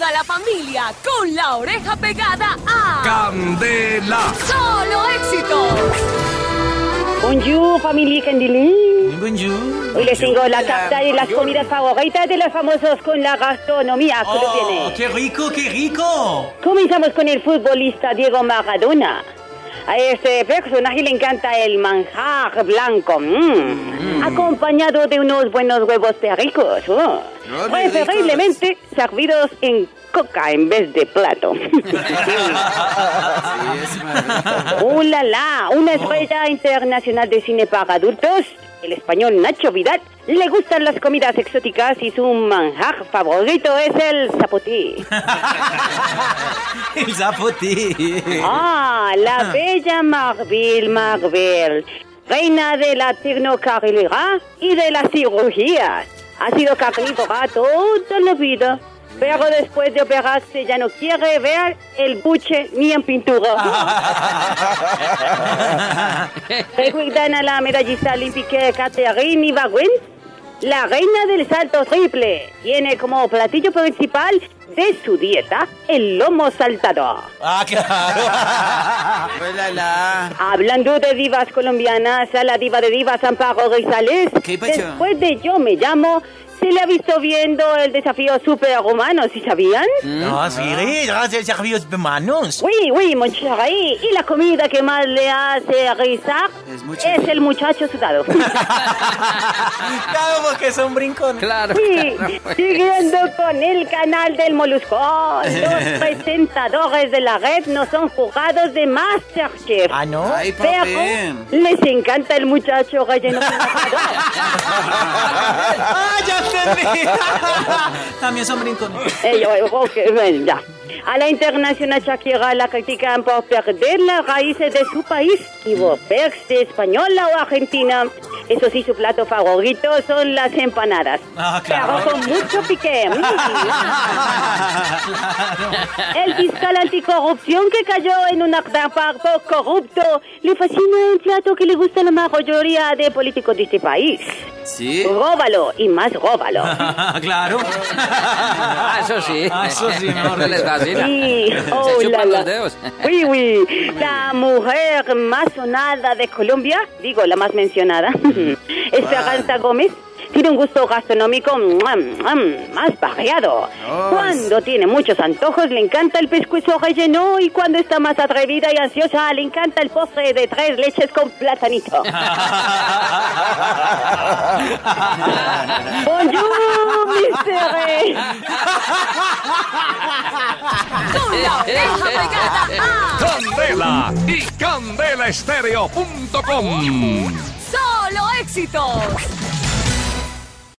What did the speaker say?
toda la familia con la oreja pegada a Candela. Solo Éxitos. Bonjour, familia Candilín. Bonjour. Hoy les tengo la carta de las comidas favoritas de los famosos con la gastronomía Oh, colombiana. qué rico, qué rico. Comenzamos con el futbolista Diego Maradona. A este personaje le encanta el manjar blanco, mm, acompañado de unos buenos huevos pericos, oh, preferiblemente servidos en coca en vez de plato. ¡Uh, la, la! Una estrella internacional de cine para adultos, el español Nacho Vidal, le gustan las comidas exóticas y su manjar favorito es el zapote. El zapote. Ah, la bella Marbil Marvel, reina de la tecnocarrilera y de las cirugías. Ha sido carnívora toda la vida, pero después de operarse ya no quiere ver el buche ni en pintura. Recuerdan a la medallista olímpica Catherine Ibargüen, la reina del salto triple. Tiene como platillo principal de su dieta el lomo saltador. Ah, claro. Hola, la. Hablando de divas colombianas, a la diva de divas Amparo Rizales, ¿Qué pasó? después de Yo Me Llamo, se le ha visto viendo el desafío superhumano, ¿sí sabían? No, sí, gracias, servicios de manos. Oui, oui, mon chéri. Y la comida que más le hace rizar Es es el muchacho sudado. Claro, porque son brincones. Claro. Sí, siguiendo con el canal del Molusco, los presentadores de la red no son jugados de Masterchef. Ah, ¿no? Ay, Pero les encanta el muchacho relleno Ah, ya entendí. También son brincones. Eh, bueno, ya. A la internacional Shakira la critican por perder las raíces de su país y volverse española o argentina. Eso sí, su plato favorito son las empanadas. Ah, claro. Con mucho pique. Mm. El fiscal anticorrupción que cayó en un actaparto corrupto le fascina el plato que le gusta a la mayoría de políticos de este país. Sí. Róbalo y más róbalo. claro. Ah, eso sí. Ah, eso sí, mejor No les fascina. Sí, oh, Se chupan la. los dedos. Oui, oui. La mujer más sonada de Colombia, digo, la más mencionada, Esperanza Gómez, tiene un gusto gastronómico mm, mm, más variado. Oh, Cuando tiene muchos antojos, le encanta el pescuezo relleno y cuando está más atrevida y ansiosa, le encanta el postre de tres leches con platanito. Bonjour, mister. Con la oreja pegada Candela y candelaestereo.com. Solo Éxitos.